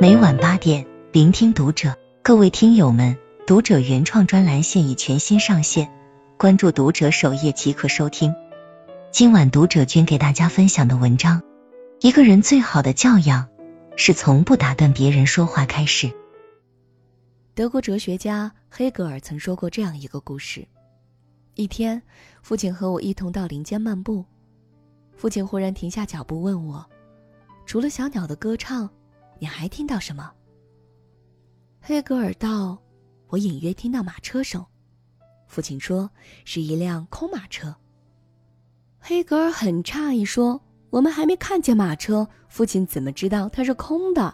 每晚八点，聆听读者。各位听友们，读者原创专栏现已全新上线，关注读者首页即可收听。今晚读者君给大家分享的文章：一个人最好的教养是从不打断别人说话开始。德国哲学家黑格尔曾说过这样一个故事：一天，父亲和我一同到林间漫步，父亲忽然停下脚步问我：“除了小鸟的歌唱？”你还听到什么？黑格尔道：“我隐约听到马车声。”父亲说：“是一辆空马车。”黑格尔很诧异说：“我们还没看见马车，父亲怎么知道它是空的？”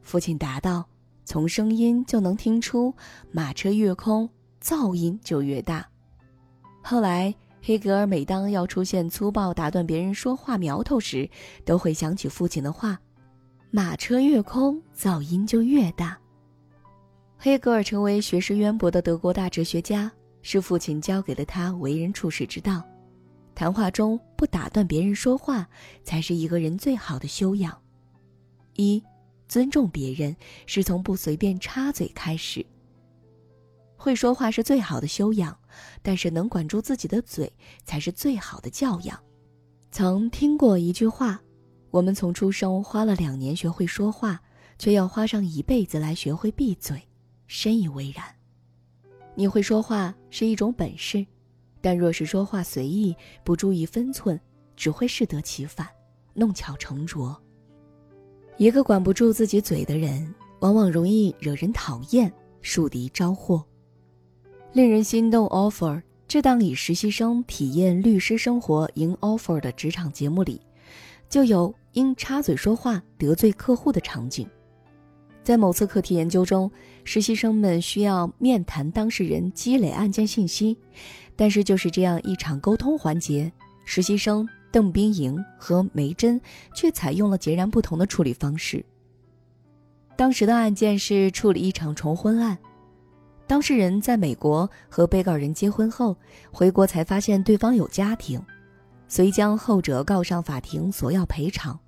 父亲答道：“从声音就能听出，马车越空，噪音就越大。”后来，黑格尔每当要出现粗暴打断别人说话苗头时，都会想起父亲的话。马车越空，噪音就越大。黑格尔成为学识渊博的德国大哲学家，是父亲教给了他为人处世之道。谈话中不打断别人说话，才是一个人最好的修养。一，尊重别人是从不随便插嘴开始。会说话是最好的修养，但是能管住自己的嘴才是最好的教养。曾听过一句话。我们从出生花了两年学会说话，却要花上一辈子来学会闭嘴，深以为然。你会说话是一种本事，但若是说话随意，不注意分寸，只会适得其反，弄巧成拙。一个管不住自己嘴的人，往往容易惹人讨厌，树敌招祸。令人心动 offer 这档以实习生体验律师生活赢 offer 的职场节目里，就有。因插嘴说话得罪客户的场景，在某次课题研究中，实习生们需要面谈当事人，积累案件信息。但是就是这样一场沟通环节，实习生邓冰莹和梅珍却采用了截然不同的处理方式。当时的案件是处理一场重婚案，当事人在美国和被告人结婚后回国，才发现对方有家庭，遂将后者告上法庭索要赔偿。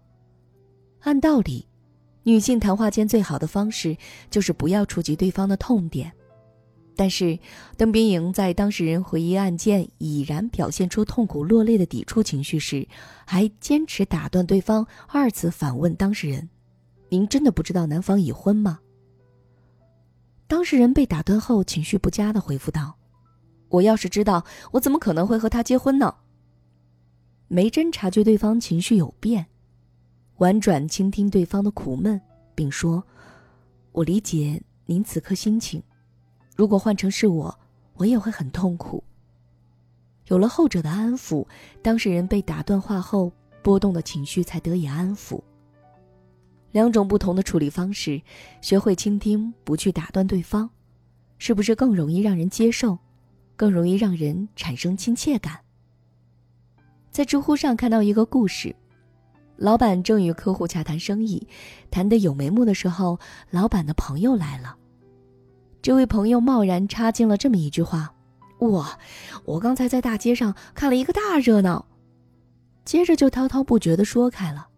按道理，女性谈话间最好的方式就是不要触及对方的痛点。但是，邓冰莹在当事人回忆案件已然表现出痛苦落泪的抵触情绪时，还坚持打断对方，二次反问当事人：“您真的不知道男方已婚吗？”当事人被打断后，情绪不佳的回复道：“我要是知道，我怎么可能会和他结婚呢？”梅珍察觉对方情绪有变。婉转倾听对方的苦闷，并说：“我理解您此刻心情，如果换成是我，我也会很痛苦。”有了后者的安抚，当事人被打断话后波动的情绪才得以安抚。两种不同的处理方式，学会倾听，不去打断对方，是不是更容易让人接受，更容易让人产生亲切感？在知乎上看到一个故事。老板正与客户洽谈生意，谈得有眉目的时候，老板的朋友来了。这位朋友贸然插进了这么一句话：“哇，我刚才在大街上看了一个大热闹。”接着就滔滔不绝地说开了。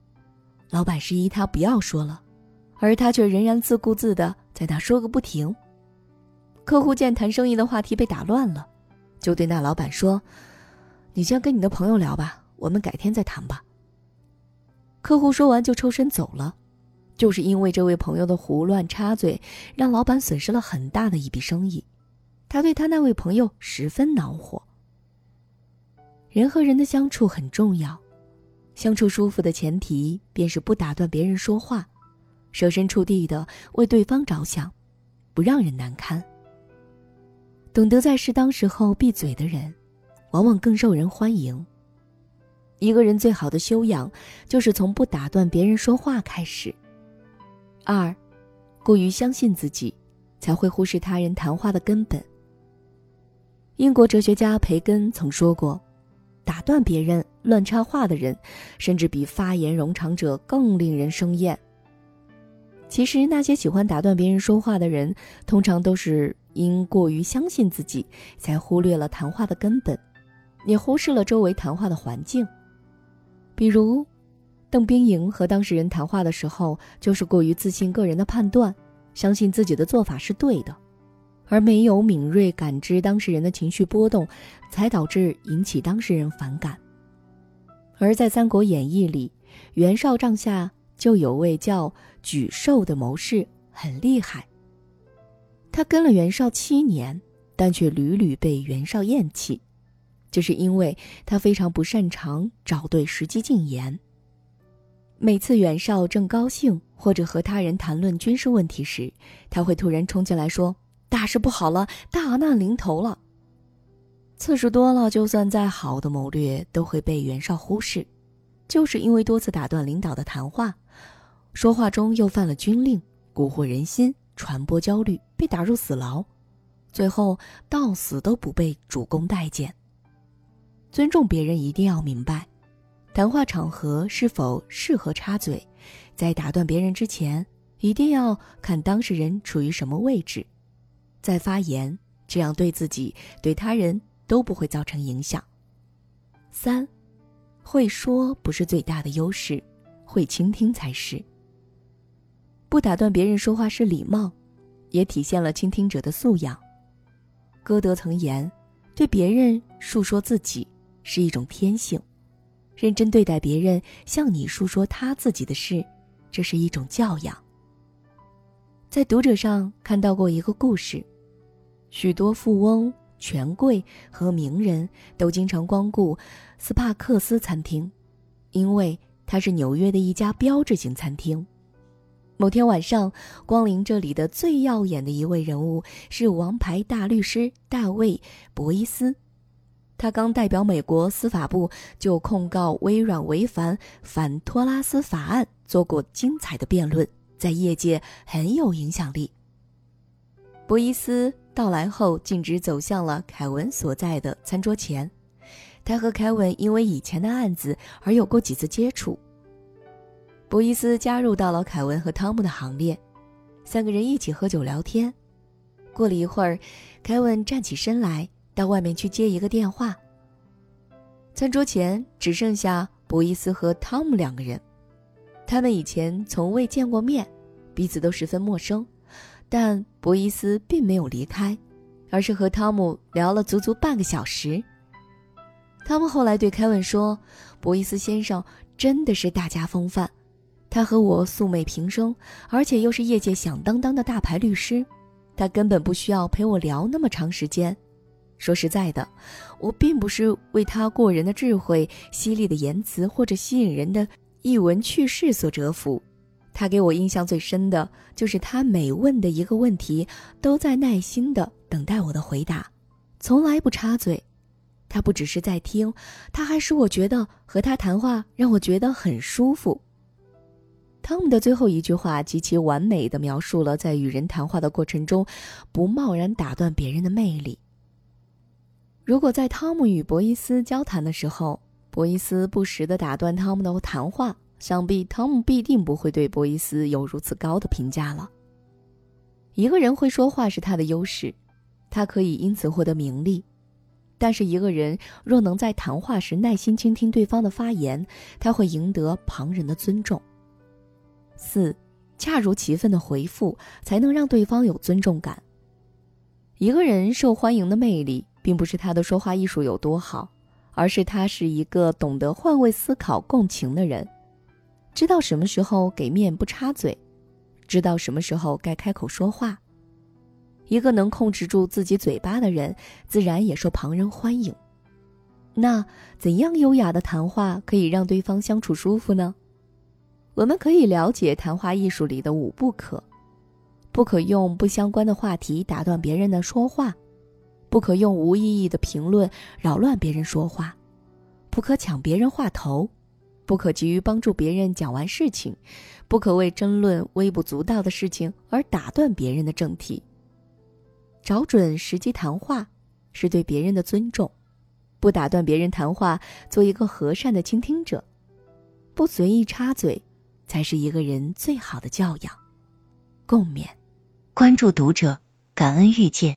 老板示意他不要说了，而他却仍然自顾自地在那说个不停。客户见谈生意的话题被打乱了，就对那老板说：“你先跟你的朋友聊吧，我们改天再谈吧。”客户说完就抽身走了，就是因为这位朋友的胡乱插嘴，让老板损失了很大的一笔生意。他对他那位朋友十分恼火。人和人的相处很重要，相处舒服的前提便是不打断别人说话，设身处地的为对方着想，不让人难堪。懂得在适当时候闭嘴的人，往往更受人欢迎。一个人最好的修养，就是从不打断别人说话开始。二，过于相信自己，才会忽视他人谈话的根本。英国哲学家培根曾说过：“打断别人、乱插话的人，甚至比发言冗长者更令人生厌。”其实，那些喜欢打断别人说话的人，通常都是因过于相信自己，才忽略了谈话的根本，你忽视了周围谈话的环境。比如，邓冰莹和当事人谈话的时候，就是过于自信个人的判断，相信自己的做法是对的，而没有敏锐感知当事人的情绪波动，才导致引起当事人反感。而在《三国演义》里，袁绍帐下就有位叫沮授的谋士，很厉害。他跟了袁绍七年，但却屡屡被袁绍厌弃，就是因为他非常不擅长找对时机进言。每次袁绍正高兴或者和他人谈论军事问题时，他会突然冲进来说：“大事不好了，大难临头了。”次数多了，就算再好的谋略都会被袁绍忽视，就是因为多次打断领导的谈话，说话中又犯了军令，蛊惑人心，传播焦虑，被打入死牢，最后到死都不被主公待见。尊重别人一定要明白，谈话场合是否适合插嘴，在打断别人之前，一定要看当事人处于什么位置，再发言，这样对自己对他人。都不会造成影响。三，会说不是最大的优势，会倾听才是。不打断别人说话是礼貌，也体现了倾听者的素养。歌德曾言：“对别人述说自己是一种天性，认真对待别人向你述说他自己的事，这是一种教养。”在读者上看到过一个故事，许多富翁。权贵和名人都经常光顾斯帕克斯餐厅，因为它是纽约的一家标志性餐厅。某天晚上，光临这里的最耀眼的一位人物是王牌大律师大卫·博伊斯。他刚代表美国司法部就控告微软违反反托拉斯法案做过精彩的辩论，在业界很有影响力。博伊斯。到来后，径直走向了凯文所在的餐桌前。他和凯文因为以前的案子而有过几次接触。博伊斯加入到了凯文和汤姆的行列，三个人一起喝酒聊天。过了一会儿，凯文站起身来，到外面去接一个电话。餐桌前只剩下博伊斯和汤姆两个人，他们以前从未见过面，彼此都十分陌生。但博伊斯并没有离开，而是和汤姆聊了足足半个小时。汤姆后来对凯文说：“博伊斯先生真的是大家风范，他和我素昧平生，而且又是业界响当当的大牌律师，他根本不需要陪我聊那么长时间。说实在的，我并不是为他过人的智慧、犀利的言辞或者吸引人的译文趣事所折服。”他给我印象最深的就是他每问的一个问题，都在耐心的等待我的回答，从来不插嘴。他不只是在听，他还使我觉得和他谈话让我觉得很舒服。汤姆的最后一句话极其完美的描述了在与人谈话的过程中，不贸然打断别人的魅力。如果在汤姆与博伊斯交谈的时候，博伊斯不时的打断汤姆的谈话。想必汤姆必定不会对博伊斯有如此高的评价了。一个人会说话是他的优势，他可以因此获得名利；但是一个人若能在谈话时耐心倾听对方的发言，他会赢得旁人的尊重。四，恰如其分的回复才能让对方有尊重感。一个人受欢迎的魅力，并不是他的说话艺术有多好，而是他是一个懂得换位思考、共情的人。知道什么时候给面不插嘴，知道什么时候该开口说话。一个能控制住自己嘴巴的人，自然也受旁人欢迎。那怎样优雅的谈话可以让对方相处舒服呢？我们可以了解谈话艺术里的五不可：不可用不相关的话题打断别人的说话，不可用无意义的评论扰乱别人说话，不可抢别人话头。不可急于帮助别人讲完事情，不可为争论微不足道的事情而打断别人的正题。找准时机谈话，是对别人的尊重；不打断别人谈话，做一个和善的倾听者；不随意插嘴，才是一个人最好的教养。共勉。关注读者，感恩遇见。